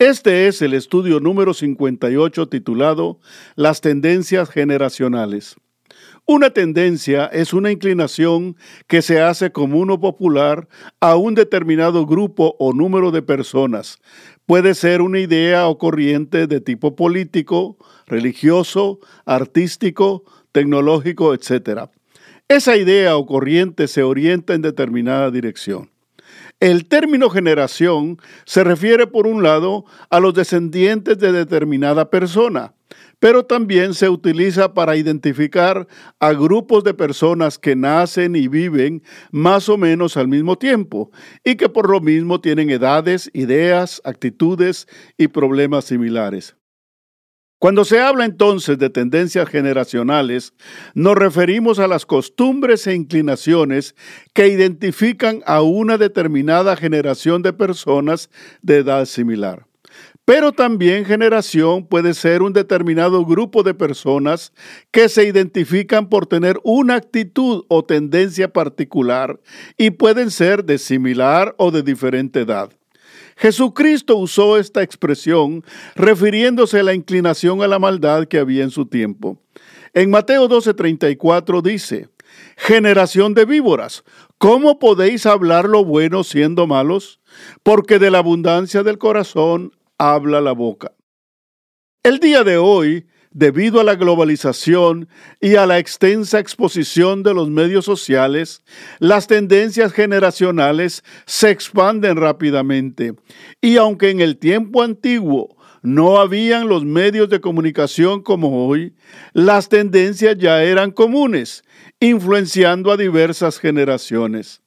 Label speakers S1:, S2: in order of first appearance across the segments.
S1: Este es el estudio número 58 titulado Las tendencias generacionales. Una tendencia es una inclinación que se hace común popular a un determinado grupo o número de personas. Puede ser una idea o corriente de tipo político, religioso, artístico, tecnológico, etc. Esa idea o corriente se orienta en determinada dirección. El término generación se refiere por un lado a los descendientes de determinada persona, pero también se utiliza para identificar a grupos de personas que nacen y viven más o menos al mismo tiempo y que por lo mismo tienen edades, ideas, actitudes y problemas similares. Cuando se habla entonces de tendencias generacionales, nos referimos a las costumbres e inclinaciones que identifican a una determinada generación de personas de edad similar. Pero también generación puede ser un determinado grupo de personas que se identifican por tener una actitud o tendencia particular y pueden ser de similar o de diferente edad. Jesucristo usó esta expresión refiriéndose a la inclinación a la maldad que había en su tiempo. En Mateo 12:34 dice, Generación de víboras, ¿cómo podéis hablar lo bueno siendo malos? Porque de la abundancia del corazón habla la boca. El día de hoy debido a la globalización y a la extensa exposición de los medios sociales, las tendencias generacionales se expanden rápidamente. Y aunque en el tiempo antiguo no habían los medios de comunicación como hoy, las tendencias ya eran comunes, influenciando a diversas generaciones.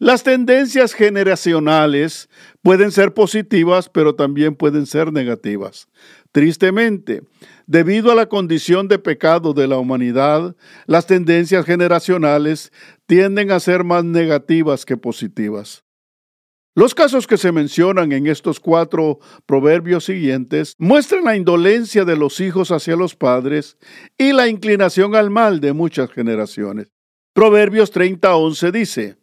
S1: Las tendencias generacionales pueden ser positivas, pero también pueden ser negativas. Tristemente, debido a la condición de pecado de la humanidad, las tendencias generacionales tienden a ser más negativas que positivas. Los casos que se mencionan en estos cuatro proverbios siguientes muestran la indolencia de los hijos hacia los padres y la inclinación al mal de muchas generaciones. Proverbios 30:11 dice,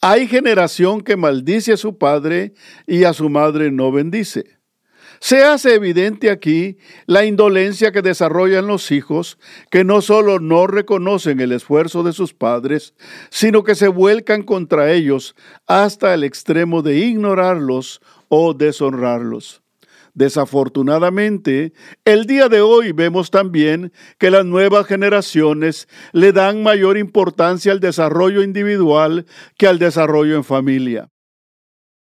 S1: hay generación que maldice a su padre y a su madre no bendice. Se hace evidente aquí la indolencia que desarrollan los hijos, que no solo no reconocen el esfuerzo de sus padres, sino que se vuelcan contra ellos hasta el extremo de ignorarlos o deshonrarlos. Desafortunadamente, el día de hoy vemos también que las nuevas generaciones le dan mayor importancia al desarrollo individual que al desarrollo en familia.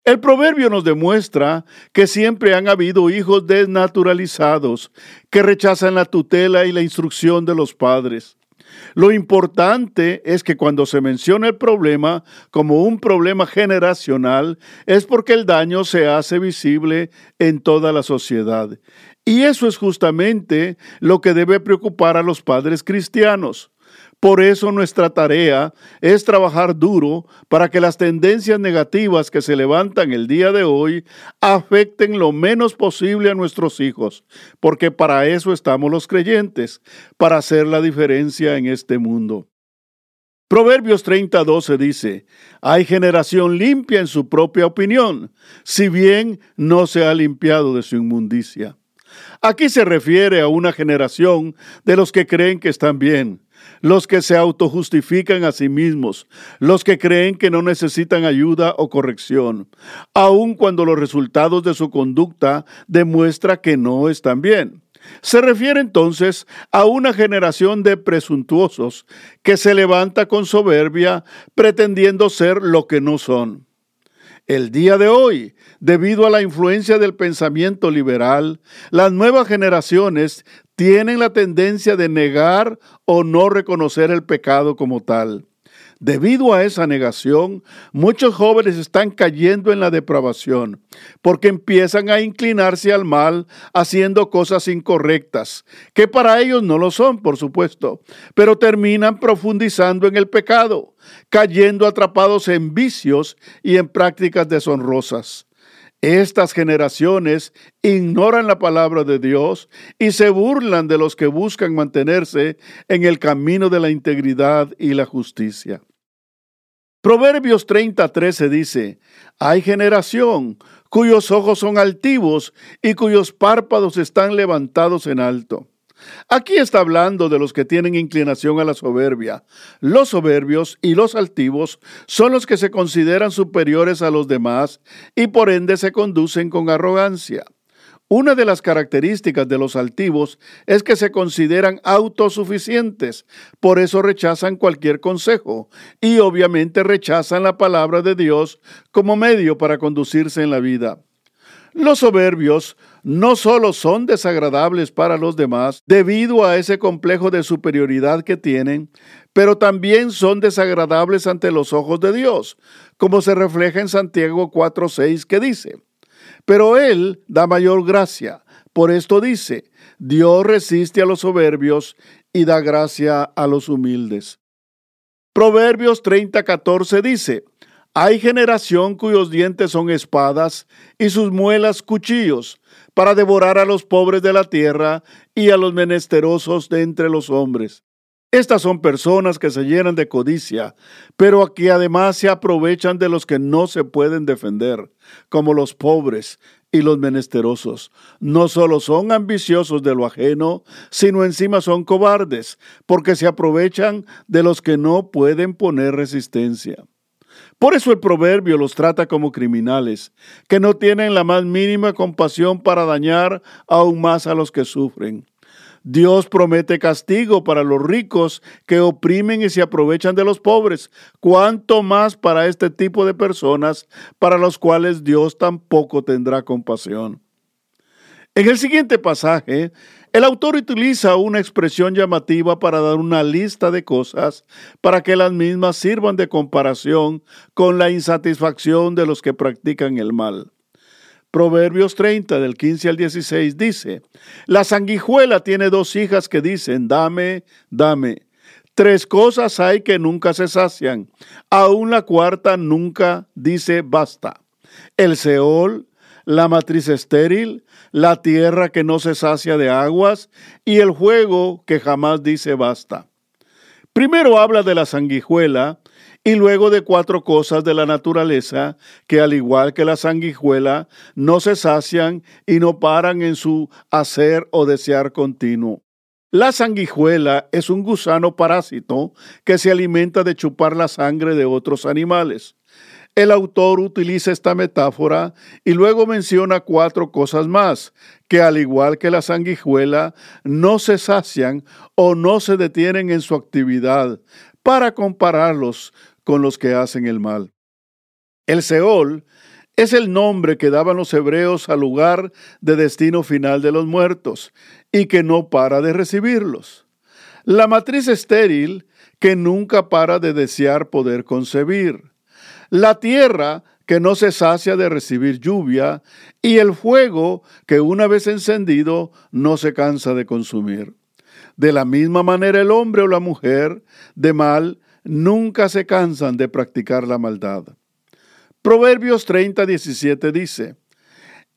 S1: El proverbio nos demuestra que siempre han habido hijos desnaturalizados que rechazan la tutela y la instrucción de los padres. Lo importante es que cuando se menciona el problema como un problema generacional es porque el daño se hace visible en toda la sociedad. Y eso es justamente lo que debe preocupar a los padres cristianos. Por eso nuestra tarea es trabajar duro para que las tendencias negativas que se levantan el día de hoy afecten lo menos posible a nuestros hijos, porque para eso estamos los creyentes, para hacer la diferencia en este mundo. Proverbios 30:12 dice, hay generación limpia en su propia opinión, si bien no se ha limpiado de su inmundicia. Aquí se refiere a una generación de los que creen que están bien, los que se autojustifican a sí mismos, los que creen que no necesitan ayuda o corrección, aun cuando los resultados de su conducta demuestran que no están bien. Se refiere entonces a una generación de presuntuosos que se levanta con soberbia pretendiendo ser lo que no son. El día de hoy, debido a la influencia del pensamiento liberal, las nuevas generaciones tienen la tendencia de negar o no reconocer el pecado como tal. Debido a esa negación, muchos jóvenes están cayendo en la depravación, porque empiezan a inclinarse al mal haciendo cosas incorrectas, que para ellos no lo son, por supuesto, pero terminan profundizando en el pecado, cayendo atrapados en vicios y en prácticas deshonrosas. Estas generaciones ignoran la palabra de Dios y se burlan de los que buscan mantenerse en el camino de la integridad y la justicia. Proverbios 30:13 dice, hay generación cuyos ojos son altivos y cuyos párpados están levantados en alto. Aquí está hablando de los que tienen inclinación a la soberbia. Los soberbios y los altivos son los que se consideran superiores a los demás y por ende se conducen con arrogancia. Una de las características de los altivos es que se consideran autosuficientes, por eso rechazan cualquier consejo y obviamente rechazan la palabra de Dios como medio para conducirse en la vida. Los soberbios no solo son desagradables para los demás debido a ese complejo de superioridad que tienen, pero también son desagradables ante los ojos de Dios, como se refleja en Santiago 4:6 que dice, pero Él da mayor gracia. Por esto dice, Dios resiste a los soberbios y da gracia a los humildes. Proverbios 30:14 dice, hay generación cuyos dientes son espadas y sus muelas cuchillos, para devorar a los pobres de la tierra y a los menesterosos de entre los hombres. Estas son personas que se llenan de codicia, pero aquí además se aprovechan de los que no se pueden defender, como los pobres y los menesterosos. No solo son ambiciosos de lo ajeno, sino encima son cobardes, porque se aprovechan de los que no pueden poner resistencia. Por eso el proverbio los trata como criminales, que no tienen la más mínima compasión para dañar aún más a los que sufren. Dios promete castigo para los ricos que oprimen y se aprovechan de los pobres, cuanto más para este tipo de personas para los cuales Dios tampoco tendrá compasión. En el siguiente pasaje, el autor utiliza una expresión llamativa para dar una lista de cosas para que las mismas sirvan de comparación con la insatisfacción de los que practican el mal. Proverbios 30 del 15 al 16 dice, La sanguijuela tiene dos hijas que dicen, dame, dame. Tres cosas hay que nunca se sacian, aún la cuarta nunca dice basta. El Seol, la matriz estéril, la tierra que no se sacia de aguas y el fuego que jamás dice basta. Primero habla de la sanguijuela y luego de cuatro cosas de la naturaleza que al igual que la sanguijuela no se sacian y no paran en su hacer o desear continuo. La sanguijuela es un gusano parásito que se alimenta de chupar la sangre de otros animales. El autor utiliza esta metáfora y luego menciona cuatro cosas más, que al igual que la sanguijuela, no se sacian o no se detienen en su actividad, para compararlos con los que hacen el mal. El Seol es el nombre que daban los hebreos al lugar de destino final de los muertos y que no para de recibirlos. La matriz estéril que nunca para de desear poder concebir la tierra que no se sacia de recibir lluvia, y el fuego que una vez encendido no se cansa de consumir. De la misma manera el hombre o la mujer de mal nunca se cansan de practicar la maldad. Proverbios 30, 17 dice,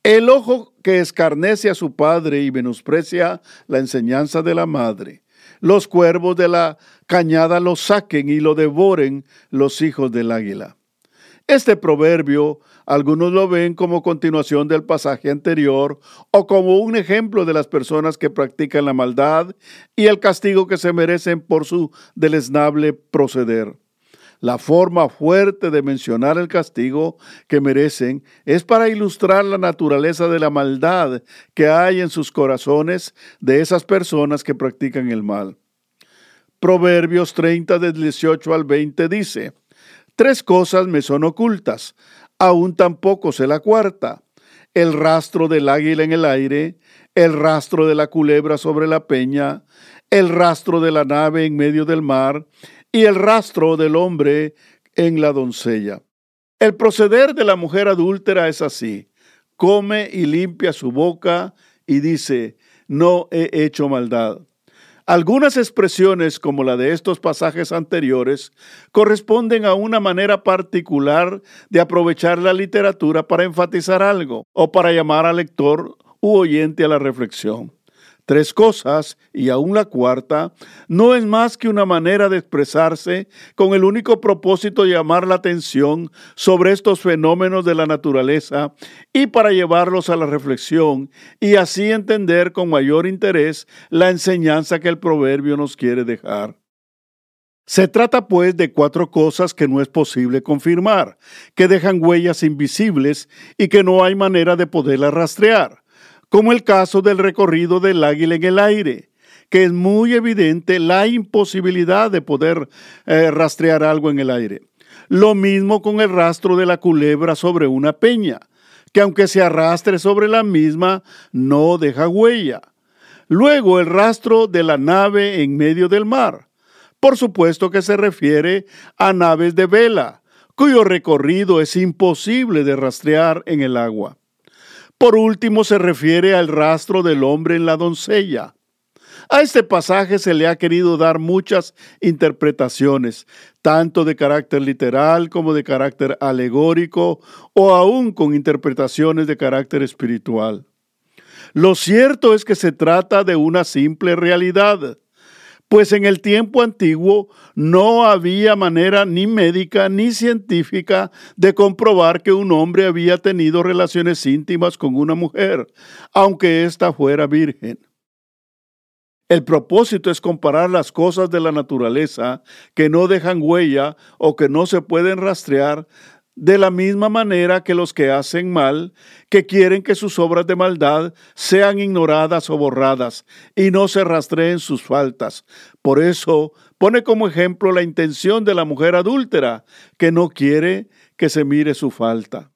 S1: El ojo que escarnece a su padre y menosprecia la enseñanza de la madre, los cuervos de la cañada lo saquen y lo devoren los hijos del águila. Este proverbio algunos lo ven como continuación del pasaje anterior o como un ejemplo de las personas que practican la maldad y el castigo que se merecen por su deleznable proceder. La forma fuerte de mencionar el castigo que merecen es para ilustrar la naturaleza de la maldad que hay en sus corazones de esas personas que practican el mal. Proverbios 30 del 18 al 20 dice, Tres cosas me son ocultas, aún tampoco sé la cuarta. El rastro del águila en el aire, el rastro de la culebra sobre la peña, el rastro de la nave en medio del mar, y el rastro del hombre en la doncella. El proceder de la mujer adúltera es así. Come y limpia su boca y dice, no he hecho maldad. Algunas expresiones, como la de estos pasajes anteriores, corresponden a una manera particular de aprovechar la literatura para enfatizar algo o para llamar al lector u oyente a la reflexión tres cosas y aún la cuarta, no es más que una manera de expresarse con el único propósito de llamar la atención sobre estos fenómenos de la naturaleza y para llevarlos a la reflexión y así entender con mayor interés la enseñanza que el proverbio nos quiere dejar. Se trata pues de cuatro cosas que no es posible confirmar, que dejan huellas invisibles y que no hay manera de poderlas rastrear como el caso del recorrido del águila en el aire, que es muy evidente la imposibilidad de poder eh, rastrear algo en el aire. Lo mismo con el rastro de la culebra sobre una peña, que aunque se arrastre sobre la misma, no deja huella. Luego el rastro de la nave en medio del mar. Por supuesto que se refiere a naves de vela, cuyo recorrido es imposible de rastrear en el agua. Por último, se refiere al rastro del hombre en la doncella. A este pasaje se le ha querido dar muchas interpretaciones, tanto de carácter literal como de carácter alegórico o aún con interpretaciones de carácter espiritual. Lo cierto es que se trata de una simple realidad pues en el tiempo antiguo no había manera ni médica ni científica de comprobar que un hombre había tenido relaciones íntimas con una mujer, aunque ésta fuera virgen. El propósito es comparar las cosas de la naturaleza que no dejan huella o que no se pueden rastrear de la misma manera que los que hacen mal, que quieren que sus obras de maldad sean ignoradas o borradas y no se rastreen sus faltas. Por eso pone como ejemplo la intención de la mujer adúltera, que no quiere que se mire su falta.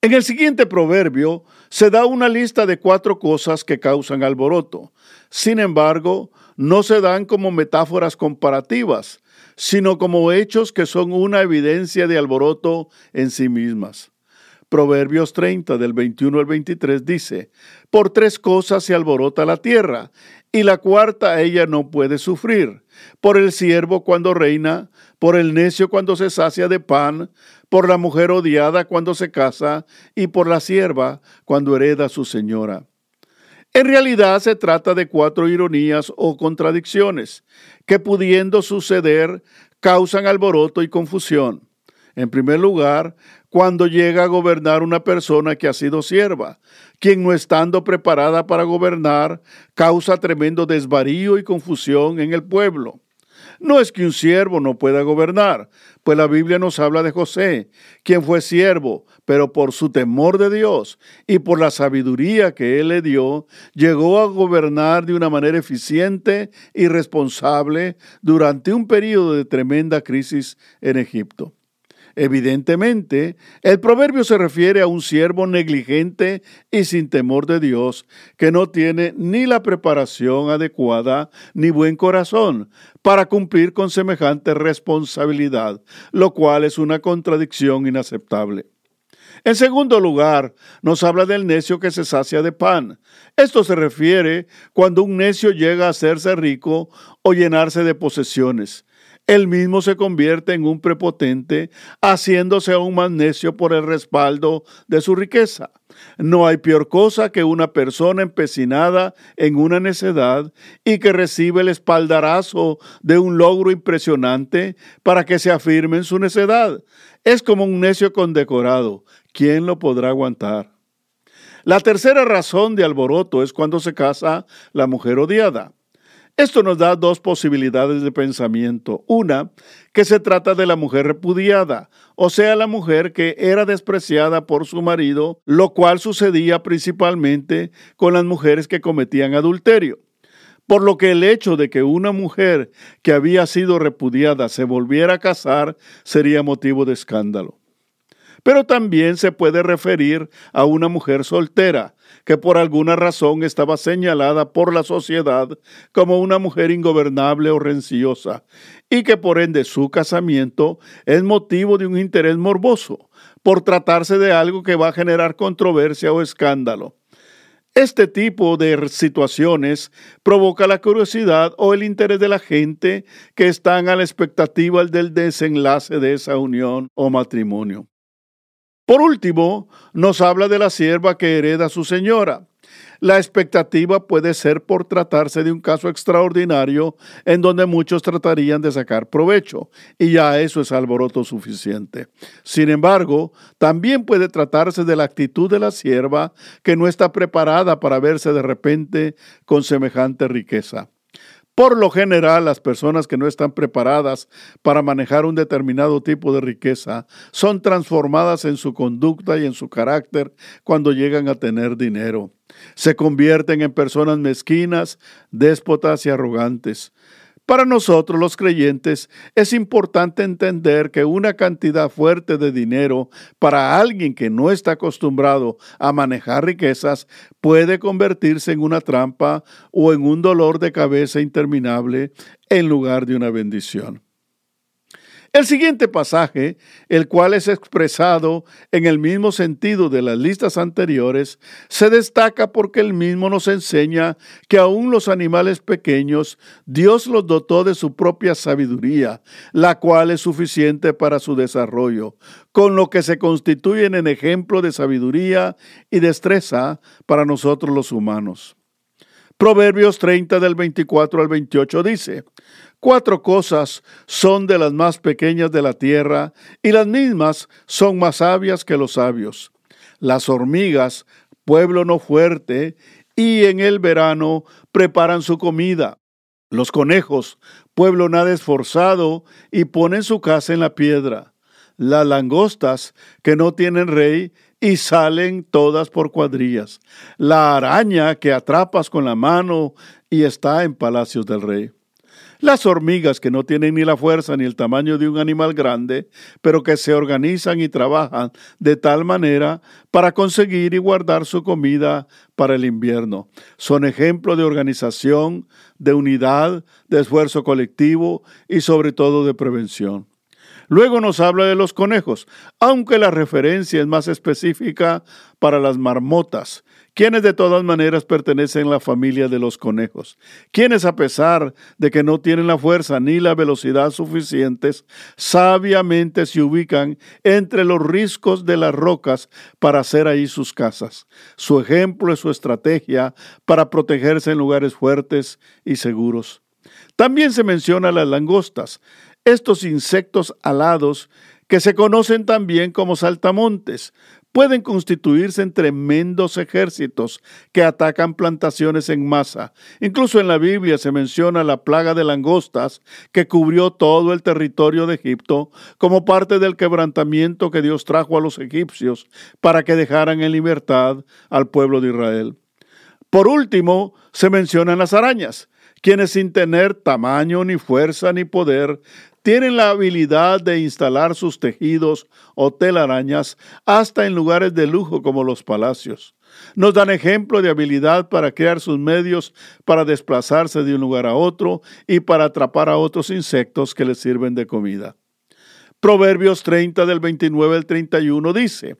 S1: En el siguiente proverbio se da una lista de cuatro cosas que causan alboroto. Sin embargo, no se dan como metáforas comparativas, sino como hechos que son una evidencia de alboroto en sí mismas. Proverbios 30 del 21 al 23 dice, Por tres cosas se alborota la tierra, y la cuarta ella no puede sufrir, por el siervo cuando reina, por el necio cuando se sacia de pan, por la mujer odiada cuando se casa, y por la sierva cuando hereda su señora. En realidad se trata de cuatro ironías o contradicciones que pudiendo suceder causan alboroto y confusión. En primer lugar, cuando llega a gobernar una persona que ha sido sierva, quien no estando preparada para gobernar causa tremendo desvarío y confusión en el pueblo. No es que un siervo no pueda gobernar, pues la Biblia nos habla de José, quien fue siervo, pero por su temor de Dios y por la sabiduría que él le dio, llegó a gobernar de una manera eficiente y responsable durante un periodo de tremenda crisis en Egipto. Evidentemente, el proverbio se refiere a un siervo negligente y sin temor de Dios, que no tiene ni la preparación adecuada ni buen corazón para cumplir con semejante responsabilidad, lo cual es una contradicción inaceptable. En segundo lugar, nos habla del necio que se sacia de pan. Esto se refiere cuando un necio llega a hacerse rico o llenarse de posesiones él mismo se convierte en un prepotente, haciéndose aún más necio por el respaldo de su riqueza. No hay peor cosa que una persona empecinada en una necedad y que recibe el espaldarazo de un logro impresionante para que se afirme en su necedad. Es como un necio condecorado. ¿Quién lo podrá aguantar? La tercera razón de alboroto es cuando se casa la mujer odiada. Esto nos da dos posibilidades de pensamiento. Una, que se trata de la mujer repudiada, o sea, la mujer que era despreciada por su marido, lo cual sucedía principalmente con las mujeres que cometían adulterio. Por lo que el hecho de que una mujer que había sido repudiada se volviera a casar sería motivo de escándalo. Pero también se puede referir a una mujer soltera que por alguna razón estaba señalada por la sociedad como una mujer ingobernable o renciosa, y que por ende su casamiento es motivo de un interés morboso, por tratarse de algo que va a generar controversia o escándalo. Este tipo de situaciones provoca la curiosidad o el interés de la gente que están a la expectativa del desenlace de esa unión o matrimonio. Por último, nos habla de la sierva que hereda a su señora. La expectativa puede ser por tratarse de un caso extraordinario en donde muchos tratarían de sacar provecho, y ya eso es alboroto suficiente. Sin embargo, también puede tratarse de la actitud de la sierva que no está preparada para verse de repente con semejante riqueza. Por lo general, las personas que no están preparadas para manejar un determinado tipo de riqueza son transformadas en su conducta y en su carácter cuando llegan a tener dinero. Se convierten en personas mezquinas, déspotas y arrogantes. Para nosotros los creyentes es importante entender que una cantidad fuerte de dinero para alguien que no está acostumbrado a manejar riquezas puede convertirse en una trampa o en un dolor de cabeza interminable en lugar de una bendición. El siguiente pasaje, el cual es expresado en el mismo sentido de las listas anteriores, se destaca porque el mismo nos enseña que aún los animales pequeños Dios los dotó de su propia sabiduría, la cual es suficiente para su desarrollo, con lo que se constituyen en ejemplo de sabiduría y destreza para nosotros los humanos. Proverbios 30 del 24 al 28 dice, Cuatro cosas son de las más pequeñas de la tierra, y las mismas son más sabias que los sabios. Las hormigas, pueblo no fuerte, y en el verano preparan su comida. Los conejos, pueblo nada esforzado, y ponen su casa en la piedra. Las langostas, que no tienen rey, y salen todas por cuadrillas. La araña que atrapas con la mano y está en palacios del rey. Las hormigas que no tienen ni la fuerza ni el tamaño de un animal grande, pero que se organizan y trabajan de tal manera para conseguir y guardar su comida para el invierno. Son ejemplo de organización, de unidad, de esfuerzo colectivo y sobre todo de prevención. Luego nos habla de los conejos, aunque la referencia es más específica para las marmotas, quienes de todas maneras pertenecen a la familia de los conejos, quienes a pesar de que no tienen la fuerza ni la velocidad suficientes, sabiamente se ubican entre los riscos de las rocas para hacer ahí sus casas. Su ejemplo es su estrategia para protegerse en lugares fuertes y seguros. También se menciona las langostas, estos insectos alados que se conocen también como saltamontes, pueden constituirse en tremendos ejércitos que atacan plantaciones en masa. Incluso en la Biblia se menciona la plaga de langostas que cubrió todo el territorio de Egipto como parte del quebrantamiento que Dios trajo a los egipcios para que dejaran en libertad al pueblo de Israel. Por último, se mencionan las arañas, quienes sin tener tamaño ni fuerza ni poder tienen la habilidad de instalar sus tejidos o telarañas hasta en lugares de lujo como los palacios. Nos dan ejemplo de habilidad para crear sus medios para desplazarse de un lugar a otro y para atrapar a otros insectos que les sirven de comida. Proverbios 30 del 29 al 31 dice,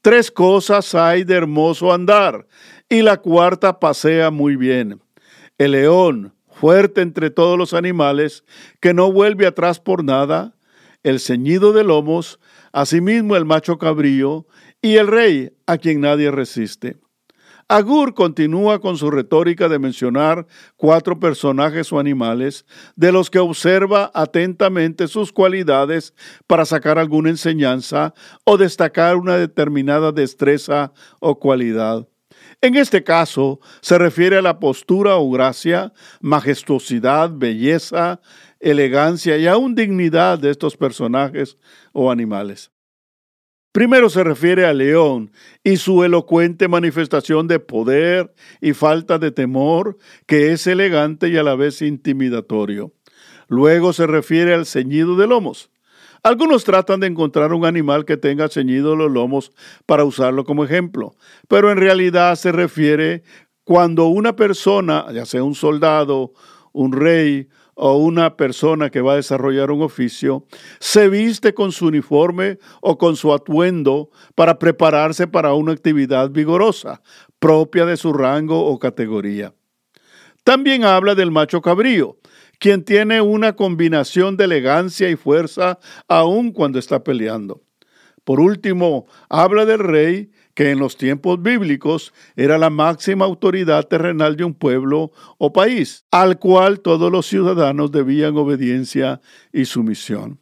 S1: Tres cosas hay de hermoso andar, y la cuarta pasea muy bien. El león, fuerte entre todos los animales, que no vuelve atrás por nada, el ceñido de lomos, asimismo el macho cabrío, y el rey a quien nadie resiste. Agur continúa con su retórica de mencionar cuatro personajes o animales de los que observa atentamente sus cualidades para sacar alguna enseñanza o destacar una determinada destreza o cualidad. En este caso se refiere a la postura o gracia, majestuosidad, belleza, elegancia y aún dignidad de estos personajes o animales. Primero se refiere al león y su elocuente manifestación de poder y falta de temor, que es elegante y a la vez intimidatorio. Luego se refiere al ceñido de lomos, Algunos tratan de encontrar un animal que tenga ceñidos los lomos para usarlo como ejemplo, pero en realidad se refiere cuando una persona, ya sea un soldado, un rey o una persona que va a desarrollar un oficio, se viste con su uniforme o con su atuendo para prepararse para una actividad vigorosa, propia de su rango o categoría. También habla del macho cabrío, quien tiene una combinación de elegancia y fuerza aun cuando está peleando. Por último, habla del rey, que en los tiempos bíblicos era la máxima autoridad terrenal de un pueblo o país, al cual todos los ciudadanos debían obediencia y sumisión.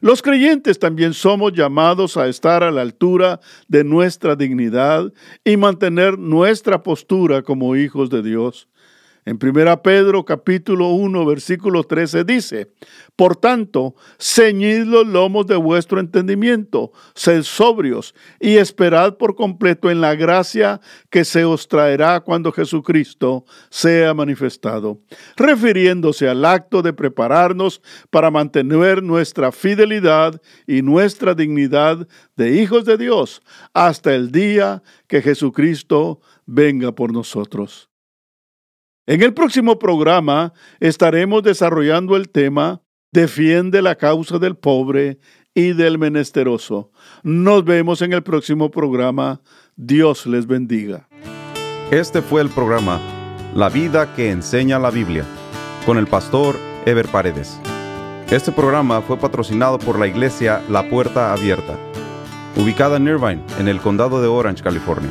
S1: Los creyentes también somos llamados a estar a la altura de nuestra dignidad y mantener nuestra postura como hijos de Dios. En 1 Pedro capítulo 1 versículo 13 dice, Por tanto, ceñid los lomos de vuestro entendimiento, sed sobrios y esperad por completo en la gracia que se os traerá cuando Jesucristo sea manifestado, refiriéndose al acto de prepararnos para mantener nuestra fidelidad y nuestra dignidad de hijos de Dios hasta el día que Jesucristo venga por nosotros. En el próximo programa estaremos desarrollando el tema Defiende la causa del pobre y del menesteroso. Nos vemos en el próximo programa. Dios les bendiga.
S2: Este fue el programa La vida que enseña la Biblia con el pastor Ever Paredes. Este programa fue patrocinado por la iglesia La Puerta Abierta, ubicada en Irvine, en el condado de Orange, California.